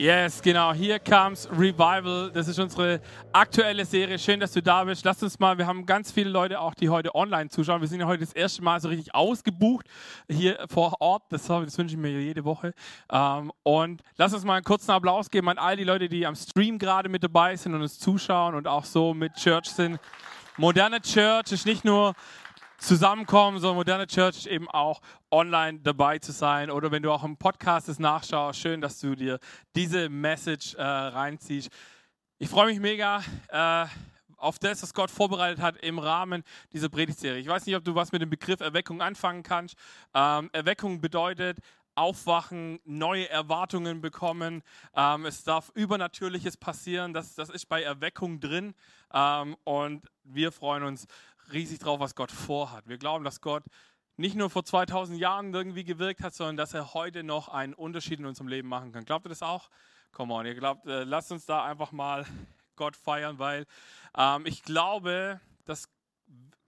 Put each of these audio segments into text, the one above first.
Yes, genau. Hier comes Revival. Das ist unsere aktuelle Serie. Schön, dass du da bist. Lass uns mal, wir haben ganz viele Leute auch, die heute online zuschauen. Wir sind ja heute das erste Mal so richtig ausgebucht hier vor Ort. Das, das wünsche ich mir jede Woche. Ähm, und lass uns mal einen kurzen Applaus geben an all die Leute, die am Stream gerade mit dabei sind und uns zuschauen und auch so mit Church sind. Moderne Church ist nicht nur zusammenkommen, so moderne Church eben auch online dabei zu sein. Oder wenn du auch im Podcast es nachschaust, schön, dass du dir diese Message äh, reinziehst. Ich freue mich mega äh, auf das, was Gott vorbereitet hat im Rahmen dieser Predigtserie. Ich weiß nicht, ob du was mit dem Begriff Erweckung anfangen kannst. Ähm, Erweckung bedeutet, aufwachen, neue Erwartungen bekommen. Ähm, es darf Übernatürliches passieren. Das, das ist bei Erweckung drin. Ähm, und wir freuen uns riesig drauf, was Gott vorhat. Wir glauben, dass Gott nicht nur vor 2000 Jahren irgendwie gewirkt hat, sondern dass er heute noch einen Unterschied in unserem Leben machen kann. Glaubt ihr das auch? Come on, ihr glaubt, äh, lasst uns da einfach mal Gott feiern, weil ähm, ich glaube, dass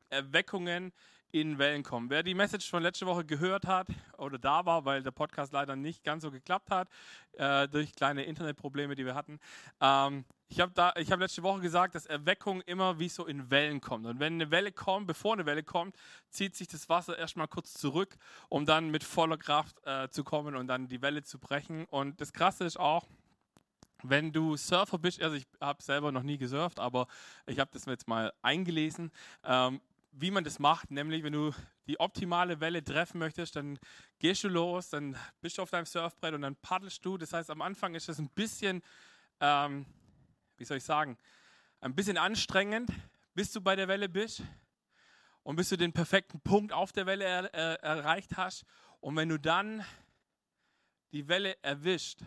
Erweckungen in Wellen kommen. Wer die Message von letzter Woche gehört hat oder da war, weil der Podcast leider nicht ganz so geklappt hat, äh, durch kleine Internetprobleme, die wir hatten. Ähm, ich habe hab letzte Woche gesagt, dass Erweckung immer wie so in Wellen kommt. Und wenn eine Welle kommt, bevor eine Welle kommt, zieht sich das Wasser erstmal kurz zurück, um dann mit voller Kraft äh, zu kommen und dann die Welle zu brechen. Und das Krasse ist auch, wenn du Surfer bist, also ich habe selber noch nie gesurft, aber ich habe das jetzt mal eingelesen. Ähm, wie man das macht, nämlich wenn du die optimale Welle treffen möchtest, dann gehst du los, dann bist du auf deinem Surfbrett und dann paddelst du. Das heißt, am Anfang ist das ein bisschen, ähm, wie soll ich sagen, ein bisschen anstrengend, bis du bei der Welle bist und bis du den perfekten Punkt auf der Welle er, er, erreicht hast. Und wenn du dann die Welle erwischt,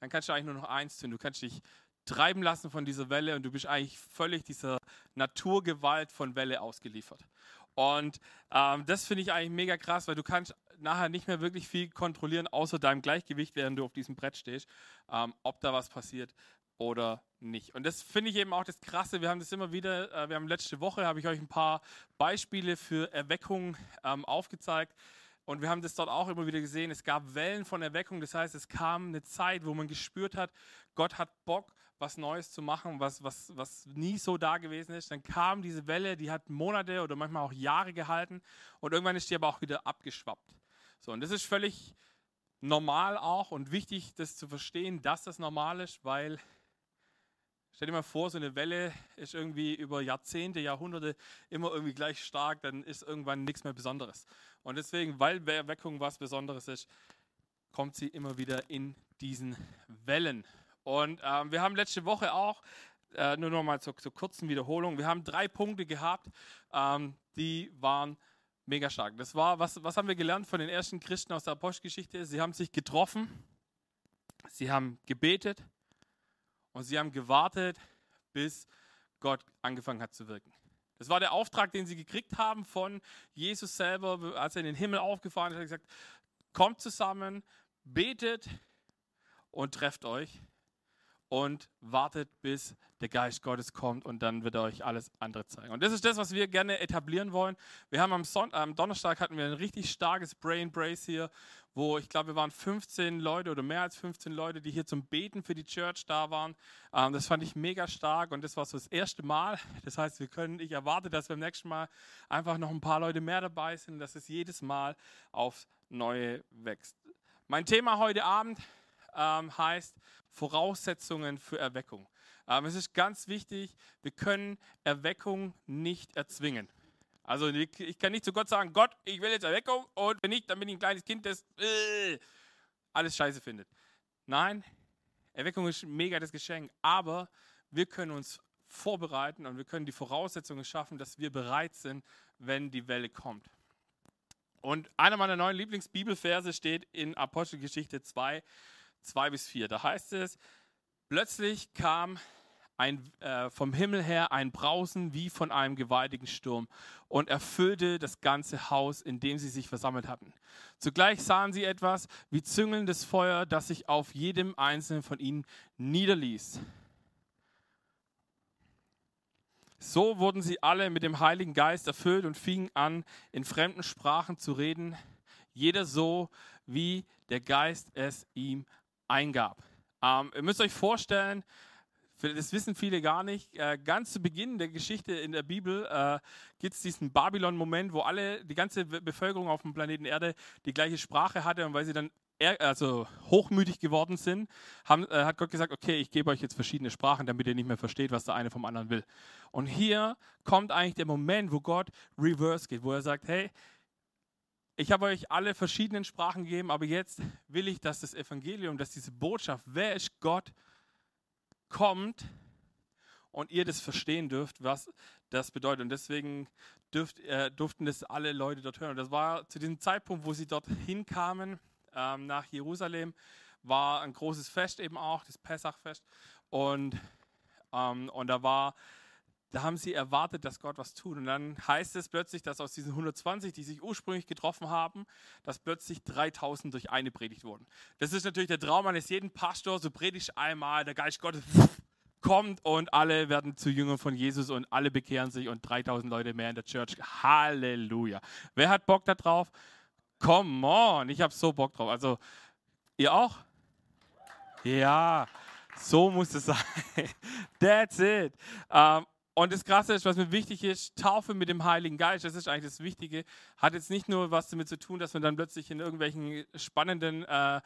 dann kannst du eigentlich nur noch eins tun. Du kannst dich treiben lassen von dieser Welle und du bist eigentlich völlig dieser Naturgewalt von Welle ausgeliefert. Und ähm, das finde ich eigentlich mega krass, weil du kannst nachher nicht mehr wirklich viel kontrollieren, außer deinem Gleichgewicht, während du auf diesem Brett stehst, ähm, ob da was passiert oder nicht. Und das finde ich eben auch das Krasse. Wir haben das immer wieder, äh, wir haben letzte Woche, habe ich euch ein paar Beispiele für Erweckung ähm, aufgezeigt. Und wir haben das dort auch immer wieder gesehen. Es gab Wellen von Erweckung. Das heißt, es kam eine Zeit, wo man gespürt hat, Gott hat Bock, was Neues zu machen, was, was, was nie so da gewesen ist. Dann kam diese Welle, die hat Monate oder manchmal auch Jahre gehalten und irgendwann ist die aber auch wieder abgeschwappt. So, und das ist völlig normal auch und wichtig, das zu verstehen, dass das normal ist, weil stell dir mal vor, so eine Welle ist irgendwie über Jahrzehnte, Jahrhunderte immer irgendwie gleich stark, dann ist irgendwann nichts mehr Besonderes. Und deswegen, weil Erweckung was Besonderes ist, kommt sie immer wieder in diesen Wellen. Und ähm, wir haben letzte Woche auch, äh, nur noch mal zur, zur, kurzen Wiederholung, wir haben drei Punkte gehabt, ähm, die waren mega stark. Das war, was, was haben wir gelernt von den ersten Christen aus der Apostelgeschichte? Sie haben sich getroffen, sie haben gebetet und sie haben gewartet, bis Gott angefangen hat zu wirken. Das war der Auftrag, den sie gekriegt haben von Jesus selber, als er in den Himmel aufgefahren ist. Er hat gesagt, kommt zusammen, betet und trefft euch und wartet, bis der Geist Gottes kommt und dann wird er euch alles andere zeigen. Und das ist das, was wir gerne etablieren wollen. Wir haben am, Sonntag, am Donnerstag hatten wir ein richtig starkes Brain Brace hier, wo ich glaube, wir waren 15 Leute oder mehr als 15 Leute, die hier zum Beten für die Church da waren. Ähm, das fand ich mega stark und das war so das erste Mal. Das heißt, wir können, ich erwarte, dass beim nächsten Mal einfach noch ein paar Leute mehr dabei sind, dass es jedes Mal aufs Neue wächst. Mein Thema heute Abend ähm, heißt Voraussetzungen für Erweckung. Ähm, es ist ganz wichtig, wir können Erweckung nicht erzwingen. Also ich kann nicht zu Gott sagen, Gott, ich will jetzt Erweckung und wenn nicht, dann bin ich ein kleines Kind, das äh, alles scheiße findet. Nein, Erweckung ist mega das Geschenk, aber wir können uns vorbereiten und wir können die Voraussetzungen schaffen, dass wir bereit sind, wenn die Welle kommt. Und einer meiner neuen Lieblingsbibelverse steht in Apostelgeschichte 2, 2 bis 4. Da heißt es, plötzlich kam ein, äh, vom Himmel her ein Brausen wie von einem gewaltigen Sturm und erfüllte das ganze Haus, in dem sie sich versammelt hatten. Zugleich sahen sie etwas wie züngelndes Feuer, das sich auf jedem einzelnen von ihnen niederließ. So wurden sie alle mit dem Heiligen Geist erfüllt und fingen an, in fremden Sprachen zu reden, jeder so, wie der Geist es ihm eingab. Ähm, ihr müsst euch vorstellen, das wissen viele gar nicht. Äh, ganz zu Beginn der Geschichte in der Bibel äh, gibt es diesen Babylon-Moment, wo alle, die ganze Bevölkerung auf dem Planeten Erde die gleiche Sprache hatte und weil sie dann also hochmütig geworden sind, haben, äh, hat Gott gesagt, okay, ich gebe euch jetzt verschiedene Sprachen, damit ihr nicht mehr versteht, was der eine vom anderen will. Und hier kommt eigentlich der Moment, wo Gott reverse geht, wo er sagt, hey, ich habe euch alle verschiedenen Sprachen gegeben, aber jetzt will ich, dass das Evangelium, dass diese Botschaft, wer ist Gott, kommt und ihr das verstehen dürft, was das bedeutet. Und deswegen dürft, äh, durften das alle Leute dort hören. Und das war zu diesem Zeitpunkt, wo sie dort hinkamen, ähm, nach Jerusalem, war ein großes Fest eben auch, das Pessachfest. Und, ähm, und da war da haben sie erwartet, dass Gott was tut. Und dann heißt es plötzlich, dass aus diesen 120, die sich ursprünglich getroffen haben, dass plötzlich 3000 durch eine Predigt wurden. Das ist natürlich der Traum eines jeden Pastors, so predigt einmal, der Geist Gottes kommt und alle werden zu Jüngern von Jesus und alle bekehren sich und 3000 Leute mehr in der Church. Halleluja. Wer hat Bock da drauf? Come on, ich habe so Bock drauf. Also, ihr auch? Ja, so muss es sein. That's it. Ähm, und das Krasse ist, was mir wichtig ist, Taufe mit dem Heiligen Geist, das ist eigentlich das Wichtige, hat jetzt nicht nur was damit zu tun, dass man dann plötzlich in irgendwelchen spannenden äh,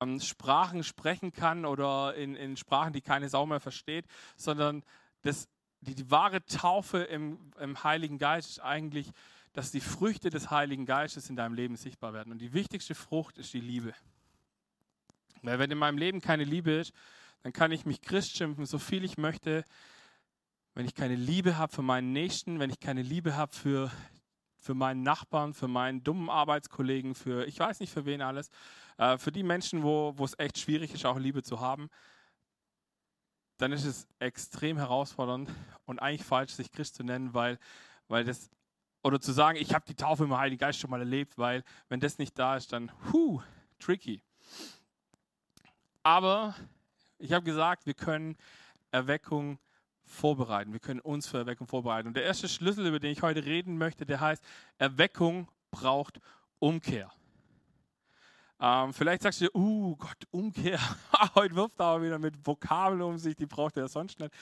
ähm, Sprachen sprechen kann oder in, in, Sprachen, die keine Sau mehr versteht, sondern das, die, die wahre Taufe im, im Heiligen Geist ist eigentlich, dass die Früchte des Heiligen Geistes in deinem Leben sichtbar werden. Und die wichtigste Frucht ist die Liebe. Weil wenn in meinem Leben keine Liebe ist, dann kann ich mich Christ schimpfen, so viel ich möchte wenn ich keine Liebe habe für meinen Nächsten, wenn ich keine Liebe habe für, für meinen Nachbarn, für meinen dummen Arbeitskollegen, für ich weiß nicht für wen alles, äh, für die Menschen, wo, es echt schwierig ist, auch Liebe zu haben, dann ist es extrem herausfordernd und eigentlich falsch, sich Christ zu nennen, weil, weil das, oder zu sagen, ich habe die Taufe im Heiligen Geist schon mal erlebt, weil wenn das nicht da ist, dann, huh, tricky. Aber ich habe gesagt, wir können Erweckung vorbereiten. Wir können uns für Erweckung vorbereiten. Und der erste Schlüssel, über den ich heute reden möchte, der heißt, Erweckung braucht Umkehr. Ähm, vielleicht sagst du, uh Gott, Umkehr. heute wirft er aber wieder mit Vokabeln um sich, die braucht er sonst nicht.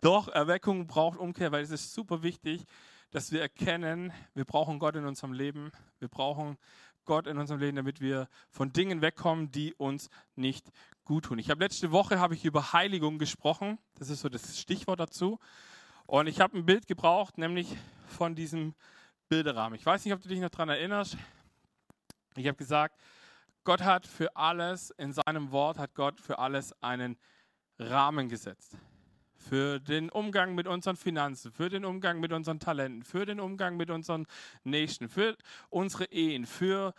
Doch, Erweckung braucht Umkehr, weil es ist super wichtig, dass wir erkennen, wir brauchen Gott in unserem Leben. Wir brauchen Gott in unserem Leben, damit wir von Dingen wegkommen, die uns nicht gut tun. Ich habe letzte Woche habe ich über Heiligung gesprochen. Das ist so das Stichwort dazu. Und ich habe ein Bild gebraucht, nämlich von diesem Bilderrahmen. Ich weiß nicht, ob du dich noch daran erinnerst. Ich habe gesagt, Gott hat für alles, in seinem Wort hat Gott für alles einen Rahmen gesetzt. Für den Umgang mit unseren Finanzen, für den Umgang mit unseren Talenten, für den Umgang mit unseren Nächsten, für unsere Ehen, für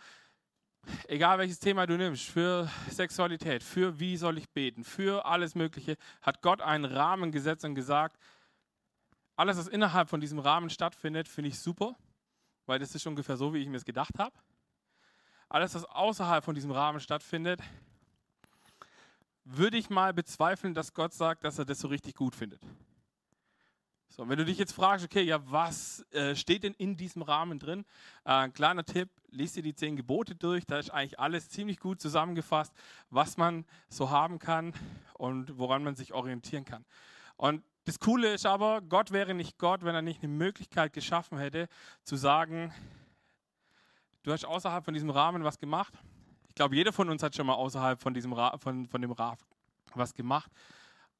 egal welches Thema du nimmst, für Sexualität, für wie soll ich beten, für alles Mögliche, hat Gott einen Rahmen gesetzt und gesagt, alles, was innerhalb von diesem Rahmen stattfindet, finde ich super, weil das ist ungefähr so, wie ich mir es gedacht habe. Alles, was außerhalb von diesem Rahmen stattfindet, würde ich mal bezweifeln, dass Gott sagt, dass er das so richtig gut findet. So, wenn du dich jetzt fragst, okay, ja, was äh, steht denn in diesem Rahmen drin? Äh, ein kleiner Tipp, lies dir die zehn Gebote durch, da ist eigentlich alles ziemlich gut zusammengefasst, was man so haben kann und woran man sich orientieren kann. Und das Coole ist aber, Gott wäre nicht Gott, wenn er nicht eine Möglichkeit geschaffen hätte, zu sagen, du hast außerhalb von diesem Rahmen was gemacht. Glaube, jeder von uns hat schon mal außerhalb von, diesem Ra von, von dem Rahmen was gemacht.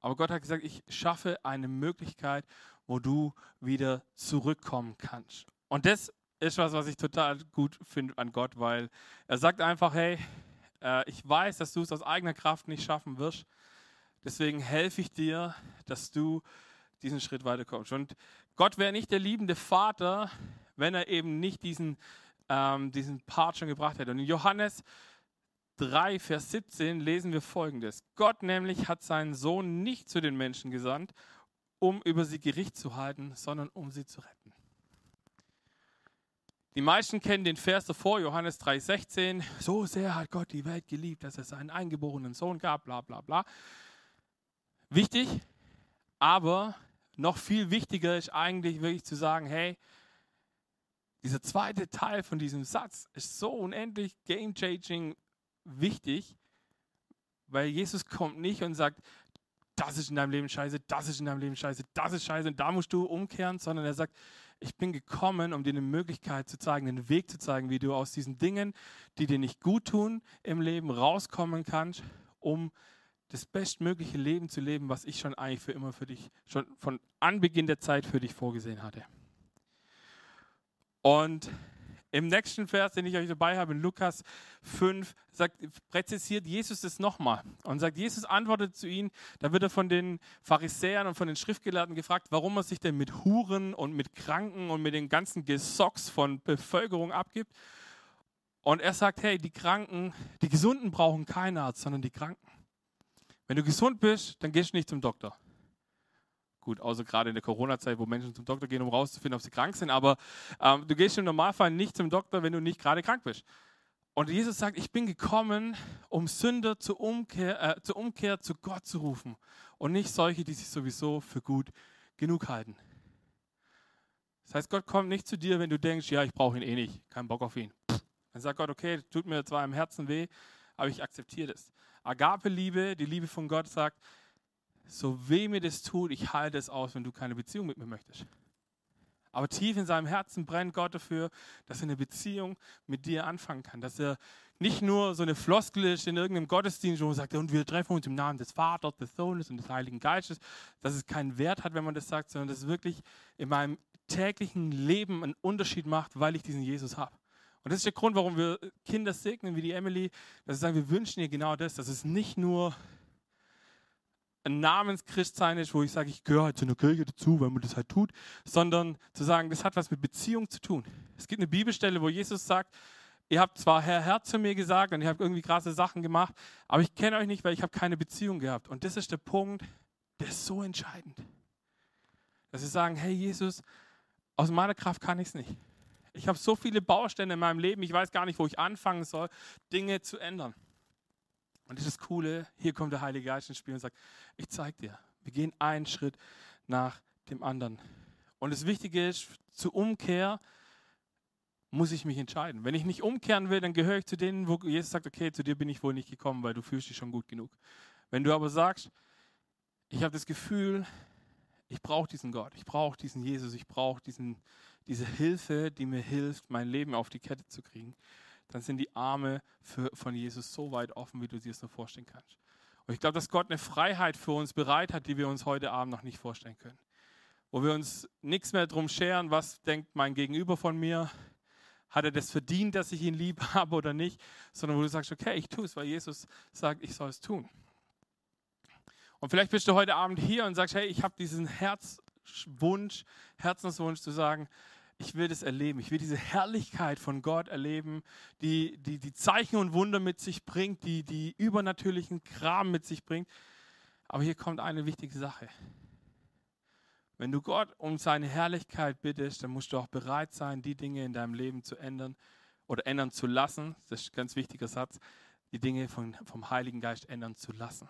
Aber Gott hat gesagt, ich schaffe eine Möglichkeit, wo du wieder zurückkommen kannst. Und das ist was, was ich total gut finde an Gott, weil er sagt einfach, hey, äh, ich weiß, dass du es aus eigener Kraft nicht schaffen wirst. Deswegen helfe ich dir, dass du diesen Schritt weiterkommst. Und Gott wäre nicht der liebende Vater, wenn er eben nicht diesen, ähm, diesen Part schon gebracht hätte. Und in Johannes 3, Vers 17 lesen wir folgendes. Gott nämlich hat seinen Sohn nicht zu den Menschen gesandt, um über sie Gericht zu halten, sondern um sie zu retten. Die meisten kennen den Vers davor, Johannes 3,16. So sehr hat Gott die Welt geliebt, dass er seinen eingeborenen Sohn gab, bla bla bla. Wichtig, aber noch viel wichtiger ist eigentlich wirklich zu sagen, hey, dieser zweite Teil von diesem Satz ist so unendlich game-changing wichtig, Weil Jesus kommt nicht und sagt, das ist in deinem Leben scheiße, das ist in deinem Leben scheiße, das ist scheiße und da musst du umkehren, sondern er sagt, ich bin gekommen, um dir eine Möglichkeit zu zeigen, einen Weg zu zeigen, wie du aus diesen Dingen, die dir nicht gut tun im Leben, rauskommen kannst, um das bestmögliche Leben zu leben, was ich schon eigentlich für immer für dich, schon von Anbeginn der Zeit für dich vorgesehen hatte. Und im nächsten Vers, den ich euch dabei habe, in Lukas 5, sagt, präzisiert Jesus das nochmal und sagt, Jesus antwortet zu ihnen, da wird er von den Pharisäern und von den Schriftgelehrten gefragt, warum er sich denn mit Huren und mit Kranken und mit dem ganzen Gesocks von Bevölkerung abgibt. Und er sagt, hey, die Kranken, die Gesunden brauchen keinen Arzt, sondern die Kranken. Wenn du gesund bist, dann gehst du nicht zum Doktor. Gut, außer gerade in der Corona-Zeit, wo Menschen zum Doktor gehen, um rauszufinden, ob sie krank sind. Aber ähm, du gehst im Normalfall nicht zum Doktor, wenn du nicht gerade krank bist. Und Jesus sagt, ich bin gekommen, um Sünder zur Umkehr, äh, zur Umkehr zu Gott zu rufen. Und nicht solche, die sich sowieso für gut genug halten. Das heißt, Gott kommt nicht zu dir, wenn du denkst, ja, ich brauche ihn eh nicht, keinen Bock auf ihn. Dann sagt Gott, okay, tut mir zwar im Herzen weh, aber ich akzeptiere das. Agape-Liebe, die Liebe von Gott sagt, so weh mir das tut, ich halte es aus, wenn du keine Beziehung mit mir möchtest. Aber tief in seinem Herzen brennt Gott dafür, dass er eine Beziehung mit dir anfangen kann. Dass er nicht nur so eine Floskel ist in irgendeinem Gottesdienst, wo er sagt, und wir treffen uns im Namen des Vaters, des Sohnes und des Heiligen Geistes, dass es keinen Wert hat, wenn man das sagt, sondern dass es wirklich in meinem täglichen Leben einen Unterschied macht, weil ich diesen Jesus habe. Und das ist der Grund, warum wir Kinder segnen, wie die Emily, dass wir sagen, wir wünschen ihr genau das, dass es nicht nur ein Namenschristsein ist, wo ich sage, ich gehöre halt zu einer Kirche dazu, weil man das halt tut, sondern zu sagen, das hat was mit Beziehung zu tun. Es gibt eine Bibelstelle, wo Jesus sagt, ihr habt zwar Herr, Herr zu mir gesagt und ihr habt irgendwie krasse Sachen gemacht, aber ich kenne euch nicht, weil ich habe keine Beziehung gehabt. Und das ist der Punkt, der ist so entscheidend. Dass sie sagen, hey Jesus, aus meiner Kraft kann ich es nicht. Ich habe so viele Bausteine in meinem Leben, ich weiß gar nicht, wo ich anfangen soll, Dinge zu ändern. Und das ist das Coole, hier kommt der Heilige Geist ins Spiel und sagt, ich zeige dir, wir gehen einen Schritt nach dem anderen. Und das Wichtige ist, zur Umkehr muss ich mich entscheiden. Wenn ich nicht umkehren will, dann gehöre ich zu denen, wo Jesus sagt, okay, zu dir bin ich wohl nicht gekommen, weil du fühlst dich schon gut genug. Wenn du aber sagst, ich habe das Gefühl, ich brauche diesen Gott, ich brauche diesen Jesus, ich brauche diese Hilfe, die mir hilft, mein Leben auf die Kette zu kriegen, dann sind die Arme für, von Jesus so weit offen, wie du dir es nur vorstellen kannst. Und ich glaube, dass Gott eine Freiheit für uns bereit hat, die wir uns heute Abend noch nicht vorstellen können. Wo wir uns nichts mehr drum scheren, was denkt mein Gegenüber von mir, hat er das verdient, dass ich ihn lieb habe oder nicht, sondern wo du sagst, okay, ich tue es, weil Jesus sagt, ich soll es tun. Und vielleicht bist du heute Abend hier und sagst, hey, ich habe diesen Herzwunsch, Herzenswunsch zu sagen, ich will das erleben. Ich will diese Herrlichkeit von Gott erleben, die, die die Zeichen und Wunder mit sich bringt, die die übernatürlichen Kram mit sich bringt. Aber hier kommt eine wichtige Sache. Wenn du Gott um seine Herrlichkeit bittest, dann musst du auch bereit sein, die Dinge in deinem Leben zu ändern oder ändern zu lassen. Das ist ein ganz wichtiger Satz. Die Dinge von, vom Heiligen Geist ändern zu lassen.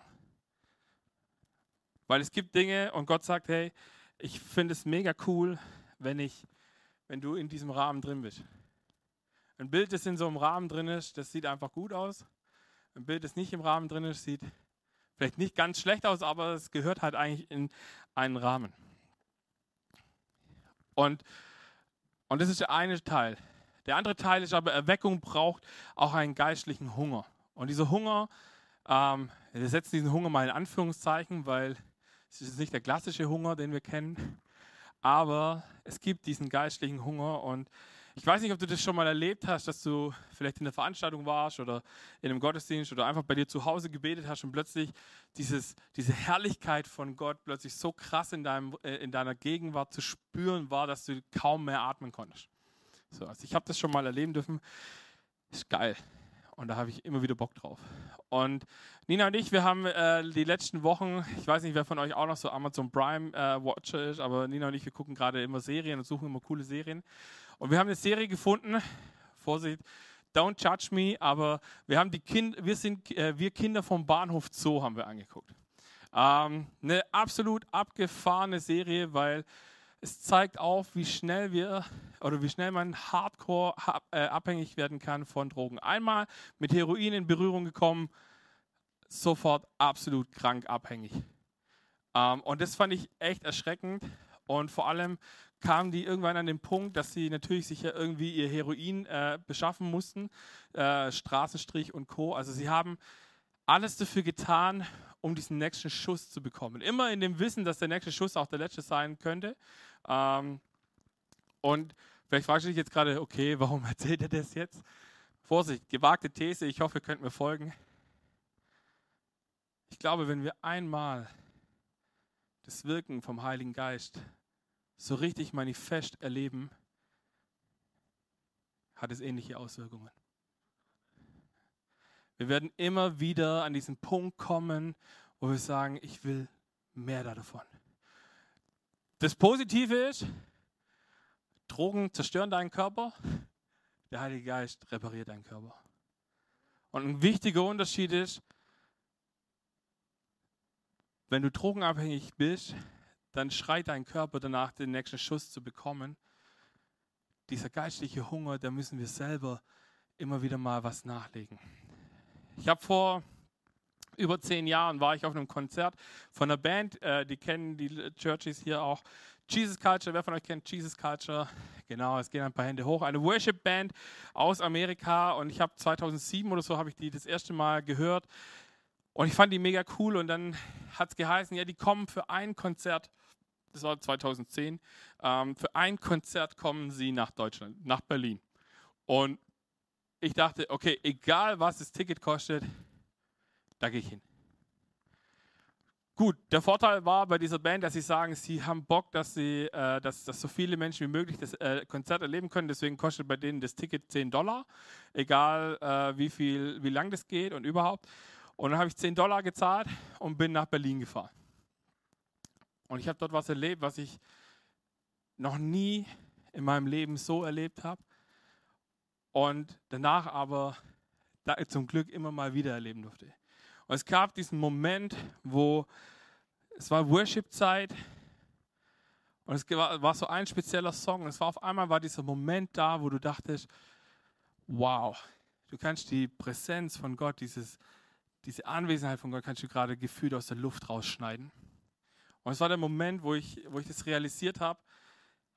Weil es gibt Dinge und Gott sagt, hey, ich finde es mega cool, wenn ich wenn du in diesem Rahmen drin bist. Ein Bild, das in so einem Rahmen drin ist, das sieht einfach gut aus. Ein Bild, das nicht im Rahmen drin ist, sieht vielleicht nicht ganz schlecht aus, aber es gehört halt eigentlich in einen Rahmen. Und, und das ist der eine Teil. Der andere Teil ist aber, Erweckung braucht auch einen geistlichen Hunger. Und dieser Hunger, ähm, wir setzen diesen Hunger mal in Anführungszeichen, weil es ist nicht der klassische Hunger, den wir kennen, aber es gibt diesen geistlichen Hunger und ich weiß nicht, ob du das schon mal erlebt hast, dass du vielleicht in der Veranstaltung warst oder in einem Gottesdienst oder einfach bei dir zu Hause gebetet hast und plötzlich dieses, diese Herrlichkeit von Gott plötzlich so krass in, deinem, äh, in deiner Gegenwart zu spüren war, dass du kaum mehr atmen konntest. So, also ich habe das schon mal erleben dürfen. Ist geil. Und da habe ich immer wieder Bock drauf. Und Nina und ich, wir haben äh, die letzten Wochen, ich weiß nicht, wer von euch auch noch so Amazon Prime äh, Watcher ist, aber Nina und ich, wir gucken gerade immer Serien und suchen immer coole Serien. Und wir haben eine Serie gefunden, Vorsicht, don't judge me, aber wir haben die kind, wir sind, äh, wir Kinder vom Bahnhof Zoo haben wir angeguckt. Ähm, eine absolut abgefahrene Serie, weil es zeigt auf, wie schnell wir oder wie schnell man hardcore äh, abhängig werden kann von Drogen. Einmal mit Heroin in Berührung gekommen, sofort absolut krank abhängig. Ähm, und das fand ich echt erschreckend. Und vor allem kamen die irgendwann an den Punkt, dass sie natürlich sich ja irgendwie ihr Heroin äh, beschaffen mussten, äh, Straßenstrich und Co. Also sie haben alles dafür getan, um diesen nächsten Schuss zu bekommen. Immer in dem Wissen, dass der nächste Schuss auch der letzte sein könnte. Ähm, und vielleicht fragst du dich jetzt gerade, okay, warum erzählt er das jetzt? Vorsicht, gewagte These, ich hoffe, ihr könnt mir folgen. Ich glaube, wenn wir einmal das Wirken vom Heiligen Geist so richtig manifest erleben, hat es ähnliche Auswirkungen. Wir werden immer wieder an diesen Punkt kommen, wo wir sagen, ich will mehr davon. Das Positive ist, Drogen zerstören deinen Körper, der Heilige Geist repariert deinen Körper. Und ein wichtiger Unterschied ist, wenn du drogenabhängig bist, dann schreit dein Körper danach, den nächsten Schuss zu bekommen. Dieser geistliche Hunger, da müssen wir selber immer wieder mal was nachlegen. Ich habe vor über zehn Jahren war ich auf einem Konzert von einer Band, äh, die kennen die Churches hier auch. Jesus Culture, wer von euch kennt Jesus Culture? Genau, es gehen ein paar Hände hoch. Eine Worship-Band aus Amerika und ich habe 2007 oder so habe ich die das erste Mal gehört und ich fand die mega cool und dann hat es geheißen, ja, die kommen für ein Konzert, das war 2010, ähm, für ein Konzert kommen sie nach Deutschland, nach Berlin. Und ich dachte, okay, egal was das Ticket kostet, da gehe ich hin. Gut, der Vorteil war bei dieser Band, dass sie sagen, sie haben Bock, dass, sie, äh, dass, dass so viele Menschen wie möglich das äh, Konzert erleben können. Deswegen kostet bei denen das Ticket 10 Dollar, egal äh, wie, viel, wie lang das geht und überhaupt. Und dann habe ich 10 Dollar gezahlt und bin nach Berlin gefahren. Und ich habe dort was erlebt, was ich noch nie in meinem Leben so erlebt habe. Und danach aber zum Glück immer mal wieder erleben durfte. Und es gab diesen Moment, wo es war Worship-Zeit und es war, so ein spezieller Song. Und es war auf einmal war dieser Moment da, wo du dachtest, wow, du kannst die Präsenz von Gott, dieses, diese Anwesenheit von Gott, kannst du gerade gefühlt aus der Luft rausschneiden. Und es war der Moment, wo ich, wo ich das realisiert habe,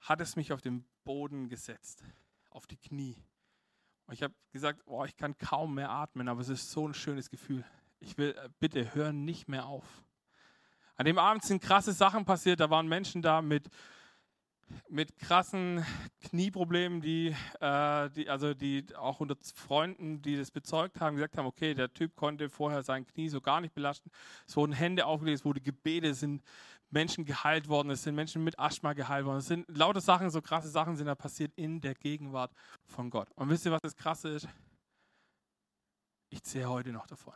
hat es mich auf den Boden gesetzt, auf die Knie. Und ich habe gesagt, oh, ich kann kaum mehr atmen, aber es ist so ein schönes Gefühl ich will, äh, bitte hör nicht mehr auf. An dem Abend sind krasse Sachen passiert. Da waren Menschen da mit, mit krassen Knieproblemen, die, äh, die, also die auch unter Freunden, die das bezeugt haben, gesagt haben, okay, der Typ konnte vorher sein Knie so gar nicht belasten. Es wurden Hände aufgelegt, es wurden Gebete, sind Menschen geheilt worden, es sind Menschen mit Asthma geheilt worden. Es sind lauter Sachen, so krasse Sachen sind da passiert in der Gegenwart von Gott. Und wisst ihr, was das Krasse ist? Ich zähle heute noch davon.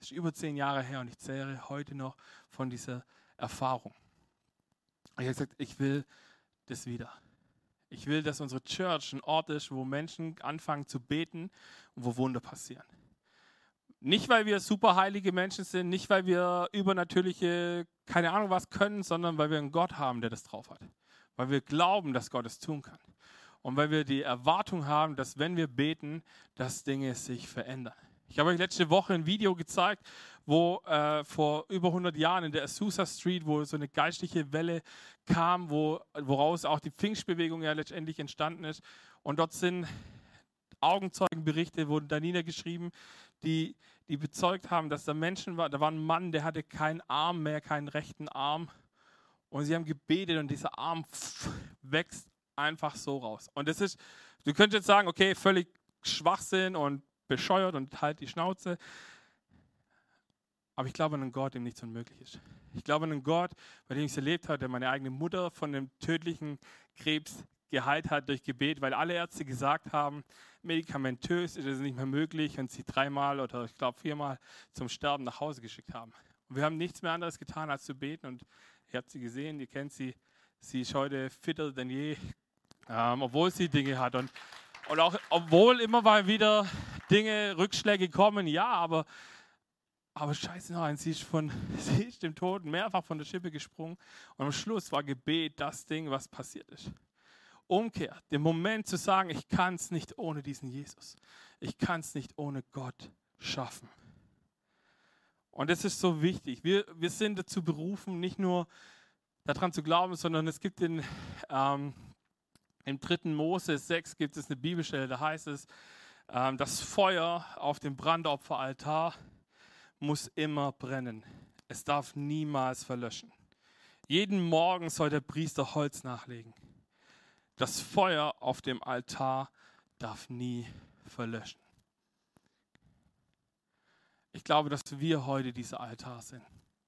Das ist über zehn Jahre her und ich zehre heute noch von dieser Erfahrung. Ich habe gesagt, ich will das wieder. Ich will, dass unsere Church ein Ort ist, wo Menschen anfangen zu beten und wo Wunder passieren. Nicht, weil wir super heilige Menschen sind, nicht, weil wir übernatürliche, keine Ahnung was können, sondern weil wir einen Gott haben, der das drauf hat. Weil wir glauben, dass Gott es tun kann. Und weil wir die Erwartung haben, dass wenn wir beten, dass Dinge sich verändern. Ich habe euch letzte Woche ein Video gezeigt, wo äh, vor über 100 Jahren in der Azusa Street, wo so eine geistliche Welle kam, wo, woraus auch die Pfingstbewegung ja letztendlich entstanden ist. Und dort sind Augenzeugenberichte, wurden da niedergeschrieben, die, die bezeugt haben, dass da Menschen war, da war ein Mann, der hatte keinen Arm mehr, keinen rechten Arm. Und sie haben gebetet und dieser Arm wächst einfach so raus. Und das ist, du könntest jetzt sagen, okay, völlig Schwachsinn und bescheuert und halt die Schnauze. Aber ich glaube an einen Gott, dem nichts unmöglich ist. Ich glaube an einen Gott, bei dem ich es erlebt habe, der meine eigene Mutter von dem tödlichen Krebs geheilt hat durch Gebet, weil alle Ärzte gesagt haben, medikamentös ist es nicht mehr möglich und sie dreimal oder ich glaube viermal zum Sterben nach Hause geschickt haben. Und wir haben nichts mehr anderes getan, als zu beten und ihr habt sie gesehen, ihr kennt sie, sie ist heute fitter denn je, ähm, obwohl sie Dinge hat. Und und auch, obwohl immer mal wieder Dinge, Rückschläge kommen, ja, aber, aber scheiße nein, sie ist, von, sie ist dem Tod mehrfach von der Schippe gesprungen. Und am Schluss war Gebet das Ding, was passiert ist. Umkehr, den Moment zu sagen, ich kann es nicht ohne diesen Jesus. Ich kann es nicht ohne Gott schaffen. Und das ist so wichtig. Wir, wir sind dazu berufen, nicht nur daran zu glauben, sondern es gibt in, ähm, im 3. Mose 6 gibt es eine Bibelstelle, da heißt es, das Feuer auf dem Brandopferaltar muss immer brennen. Es darf niemals verlöschen. Jeden Morgen soll der Priester Holz nachlegen. Das Feuer auf dem Altar darf nie verlöschen. Ich glaube, dass wir heute dieser Altar sind.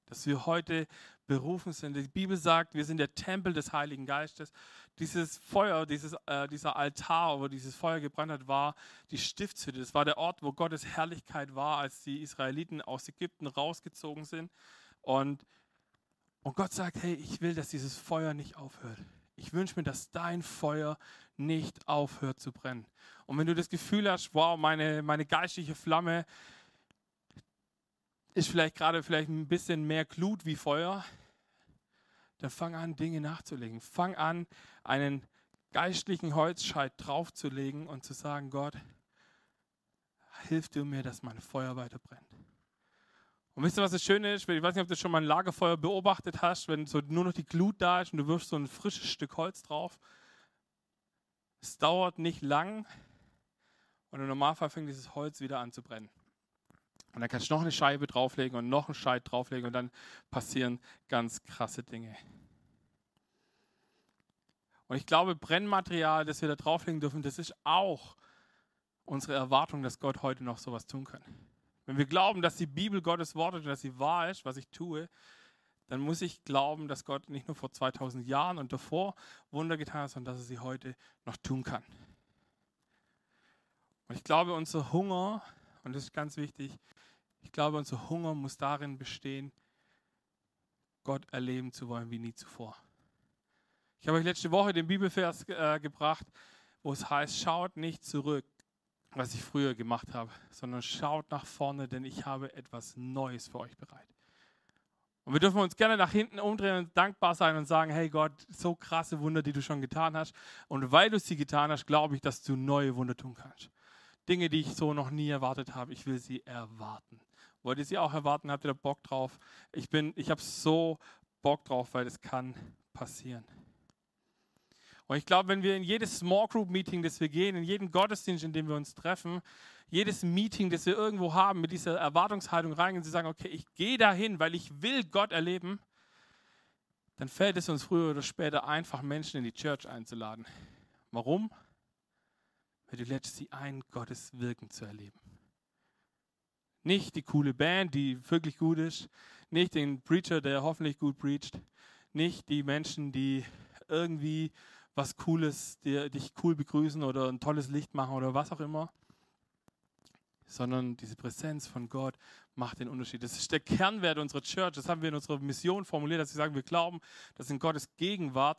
Dass wir heute berufen sind. Die Bibel sagt, wir sind der Tempel des Heiligen Geistes. Dieses Feuer, dieses, äh, dieser Altar, wo dieses Feuer gebrannt hat, war die Stiftshütte. Das war der Ort, wo Gottes Herrlichkeit war, als die Israeliten aus Ägypten rausgezogen sind. Und, und Gott sagt, hey, ich will, dass dieses Feuer nicht aufhört. Ich wünsche mir, dass dein Feuer nicht aufhört zu brennen. Und wenn du das Gefühl hast, wow, meine, meine geistliche Flamme ist vielleicht gerade vielleicht ein bisschen mehr Glut wie Feuer, dann fang an, Dinge nachzulegen. Fang an, einen geistlichen Holzscheit draufzulegen und zu sagen, Gott, hilf du mir, dass mein Feuer weiter brennt. Und wisst ihr, was das Schöne ist? Ich weiß nicht, ob du schon mal ein Lagerfeuer beobachtet hast, wenn so nur noch die Glut da ist und du wirfst so ein frisches Stück Holz drauf. Es dauert nicht lang und im Normalfall fängt dieses Holz wieder an zu brennen. Und dann kannst du noch eine Scheibe drauflegen und noch einen Scheit drauflegen und dann passieren ganz krasse Dinge. Und ich glaube, Brennmaterial, das wir da drauflegen dürfen, das ist auch unsere Erwartung, dass Gott heute noch sowas tun kann. Wenn wir glauben, dass die Bibel Gottes Wort ist und dass sie wahr ist, was ich tue, dann muss ich glauben, dass Gott nicht nur vor 2000 Jahren und davor Wunder getan hat, sondern dass er sie heute noch tun kann. Und ich glaube, unser Hunger, und das ist ganz wichtig, ich glaube, unser Hunger muss darin bestehen, Gott erleben zu wollen wie nie zuvor. Ich habe euch letzte Woche den Bibelvers äh, gebracht, wo es heißt, schaut nicht zurück, was ich früher gemacht habe, sondern schaut nach vorne, denn ich habe etwas Neues für euch bereit. Und wir dürfen uns gerne nach hinten umdrehen und dankbar sein und sagen, hey Gott, so krasse Wunder, die du schon getan hast. Und weil du sie getan hast, glaube ich, dass du neue Wunder tun kannst. Dinge, die ich so noch nie erwartet habe, ich will sie erwarten. Wollt ihr sie auch erwarten? Habt ihr da Bock drauf? Ich bin, ich habe so Bock drauf, weil es kann passieren. Und ich glaube, wenn wir in jedes Small Group Meeting, das wir gehen, in jeden Gottesdienst, in dem wir uns treffen, jedes Meeting, das wir irgendwo haben, mit dieser Erwartungshaltung reingehen und sie sagen, okay, ich gehe dahin, weil ich will Gott erleben, dann fällt es uns früher oder später einfach, Menschen in die Church einzuladen. Warum? Weil du lädst sie ein, Gottes Wirken zu erleben. Nicht die coole Band, die wirklich gut ist, nicht den Preacher, der hoffentlich gut preacht, nicht die Menschen, die irgendwie was Cooles, die dich cool begrüßen oder ein tolles Licht machen oder was auch immer, sondern diese Präsenz von Gott macht den Unterschied. Das ist der Kernwert unserer Church. Das haben wir in unserer Mission formuliert, dass wir sagen, wir glauben, dass in Gottes Gegenwart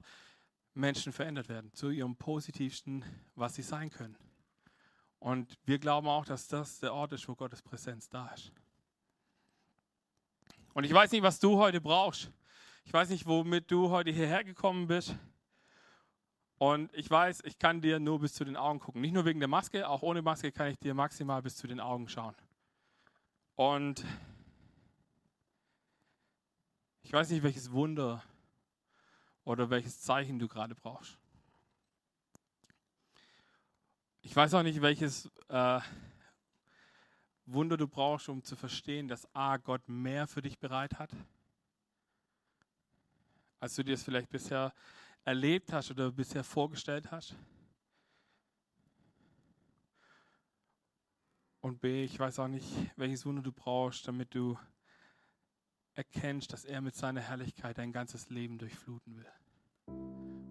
Menschen verändert werden zu ihrem positivsten, was sie sein können. Und wir glauben auch, dass das der Ort ist, wo Gottes Präsenz da ist. Und ich weiß nicht, was du heute brauchst. Ich weiß nicht, womit du heute hierher gekommen bist. Und ich weiß, ich kann dir nur bis zu den Augen gucken. Nicht nur wegen der Maske, auch ohne Maske kann ich dir maximal bis zu den Augen schauen. Und ich weiß nicht, welches Wunder oder welches Zeichen du gerade brauchst. Ich weiß auch nicht, welches äh, Wunder du brauchst, um zu verstehen, dass A, Gott mehr für dich bereit hat, als du dir es vielleicht bisher erlebt hast oder bisher vorgestellt hast? Und B, ich weiß auch nicht, welches Wunder du brauchst, damit du erkennst, dass er mit seiner Herrlichkeit dein ganzes Leben durchfluten will.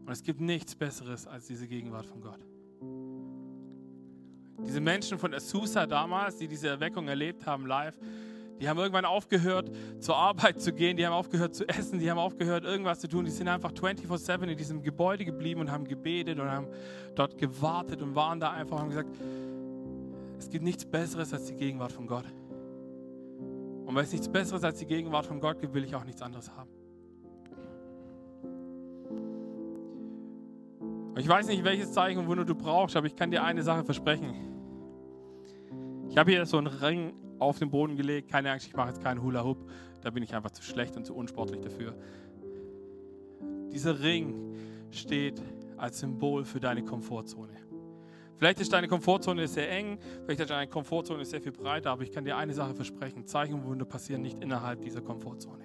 Und es gibt nichts Besseres als diese Gegenwart von Gott. Diese Menschen von Azusa damals, die diese Erweckung erlebt haben live, die haben irgendwann aufgehört, zur Arbeit zu gehen, die haben aufgehört zu essen, die haben aufgehört, irgendwas zu tun. Die sind einfach 24-7 in diesem Gebäude geblieben und haben gebetet und haben dort gewartet und waren da einfach und haben gesagt, es gibt nichts Besseres als die Gegenwart von Gott. Und weil es nichts Besseres als die Gegenwart von Gott gibt, will ich auch nichts anderes haben. Ich weiß nicht, welches Zeichen und Wunder du brauchst, aber ich kann dir eine Sache versprechen. Ich habe hier so einen Ring auf den Boden gelegt. Keine Angst, ich mache jetzt keinen Hula Hoop. Da bin ich einfach zu schlecht und zu unsportlich dafür. Dieser Ring steht als Symbol für deine Komfortzone. Vielleicht ist deine Komfortzone sehr eng, vielleicht ist deine Komfortzone sehr viel breiter, aber ich kann dir eine Sache versprechen: Zeichen und Wunder passieren nicht innerhalb dieser Komfortzone.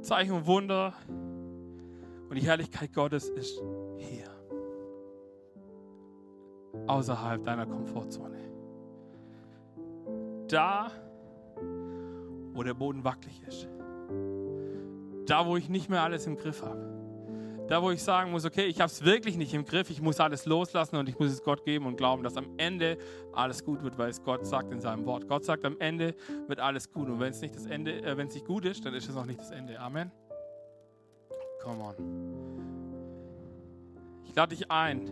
Zeichen und Wunder und die Herrlichkeit Gottes ist hier, außerhalb deiner Komfortzone. Da, wo der Boden wackelig ist. Da, wo ich nicht mehr alles im Griff habe. Da, wo ich sagen muss, okay, ich habe es wirklich nicht im Griff, ich muss alles loslassen und ich muss es Gott geben und glauben, dass am Ende alles gut wird, weil es Gott sagt in seinem Wort. Gott sagt, am Ende wird alles gut. Und wenn es nicht das Ende, äh, wenn es nicht gut ist, dann ist es auch nicht das Ende. Amen. Come on. Ich lade dich ein,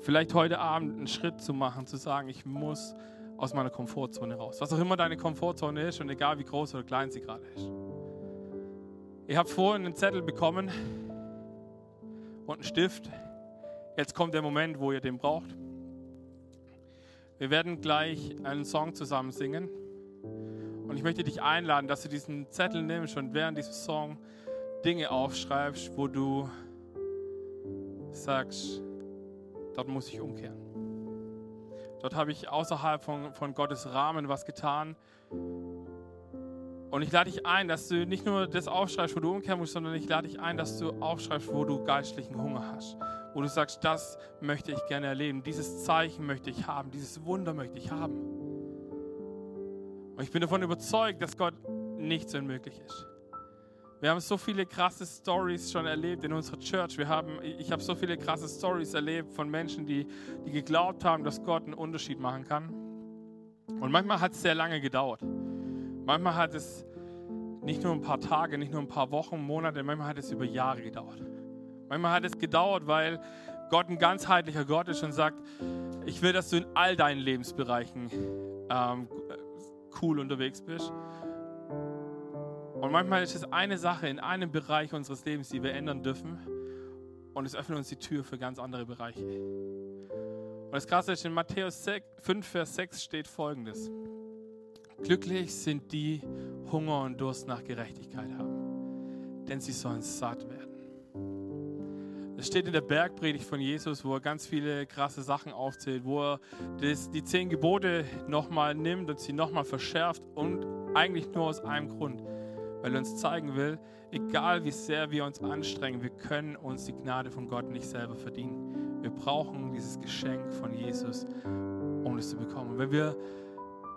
vielleicht heute Abend einen Schritt zu machen, zu sagen, ich muss aus meiner Komfortzone raus. Was auch immer deine Komfortzone ist und egal wie groß oder klein sie gerade ist. Ihr habt vorhin einen Zettel bekommen und einen Stift. Jetzt kommt der Moment, wo ihr den braucht. Wir werden gleich einen Song zusammen singen. Und ich möchte dich einladen, dass du diesen Zettel nimmst und während diesem Song Dinge aufschreibst, wo du sagst, dort muss ich umkehren. Dort habe ich außerhalb von, von Gottes Rahmen was getan. Und ich lade dich ein, dass du nicht nur das aufschreibst, wo du umkehren musst, sondern ich lade dich ein, dass du aufschreibst, wo du geistlichen Hunger hast. Wo du sagst, das möchte ich gerne erleben. Dieses Zeichen möchte ich haben. Dieses Wunder möchte ich haben. Und ich bin davon überzeugt, dass Gott nichts unmöglich ist. Wir haben so viele krasse Stories schon erlebt in unserer Church. Wir haben, ich habe so viele krasse Stories erlebt von Menschen, die, die geglaubt haben, dass Gott einen Unterschied machen kann. Und manchmal hat es sehr lange gedauert. Manchmal hat es nicht nur ein paar Tage, nicht nur ein paar Wochen, Monate, manchmal hat es über Jahre gedauert. Manchmal hat es gedauert, weil Gott ein ganzheitlicher Gott ist und sagt, ich will, dass du in all deinen Lebensbereichen ähm, cool unterwegs bist. Und manchmal ist es eine Sache in einem Bereich unseres Lebens, die wir ändern dürfen. Und es öffnet uns die Tür für ganz andere Bereiche. Und das Krasse ist, in Matthäus 5, Vers 6 steht folgendes. Glücklich sind die Hunger und Durst nach Gerechtigkeit haben, denn sie sollen satt werden. Es steht in der Bergpredigt von Jesus, wo er ganz viele krasse Sachen aufzählt, wo er das, die zehn Gebote nochmal nimmt und sie nochmal verschärft und eigentlich nur aus einem Grund, weil er uns zeigen will, egal wie sehr wir uns anstrengen, wir können uns die Gnade von Gott nicht selber verdienen. Wir brauchen dieses Geschenk von Jesus, um es zu bekommen. Und wenn wir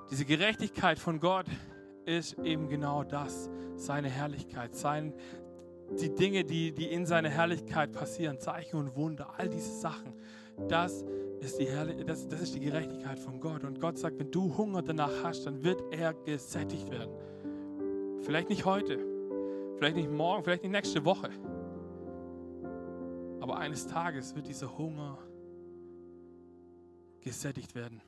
diese Gerechtigkeit von Gott ist eben genau das, seine Herrlichkeit, sein, die Dinge, die, die in seiner Herrlichkeit passieren, Zeichen und Wunder, all diese Sachen, das ist, die das, das ist die Gerechtigkeit von Gott. Und Gott sagt, wenn du Hunger danach hast, dann wird er gesättigt werden. Vielleicht nicht heute, vielleicht nicht morgen, vielleicht nicht nächste Woche. Aber eines Tages wird dieser Hunger gesättigt werden.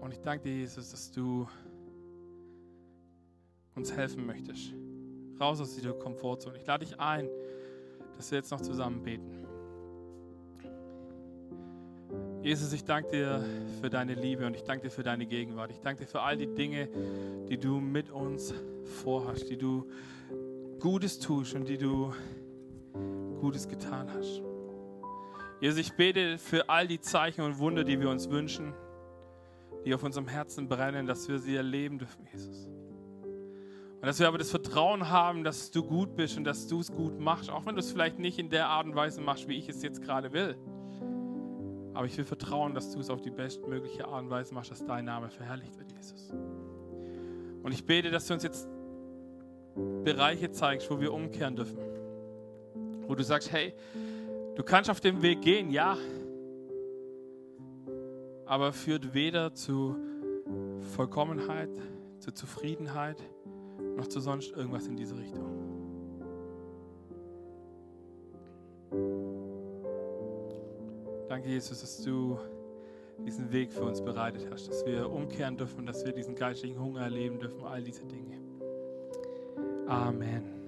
Und ich danke dir, Jesus, dass du uns helfen möchtest. Raus aus dieser Komfortzone. Ich lade dich ein, dass wir jetzt noch zusammen beten. Jesus, ich danke dir für deine Liebe und ich danke dir für deine Gegenwart. Ich danke dir für all die Dinge, die du mit uns vorhast, die du Gutes tust und die du Gutes getan hast. Jesus, ich bete für all die Zeichen und Wunder, die wir uns wünschen, die auf unserem Herzen brennen, dass wir sie erleben dürfen, Jesus. Und dass wir aber das Vertrauen haben, dass du gut bist und dass du es gut machst, auch wenn du es vielleicht nicht in der Art und Weise machst, wie ich es jetzt gerade will. Aber ich will vertrauen, dass du es auf die bestmögliche Art und Weise machst, dass dein Name verherrlicht wird, Jesus. Und ich bete, dass du uns jetzt Bereiche zeigst, wo wir umkehren dürfen. Wo du sagst, hey, du kannst auf dem Weg gehen, ja, aber führt weder zu Vollkommenheit, zu Zufriedenheit, noch zu sonst irgendwas in diese Richtung. Danke, Jesus, dass du diesen Weg für uns bereitet hast, dass wir umkehren dürfen, dass wir diesen geistigen Hunger erleben dürfen, all diese Dinge. Amen.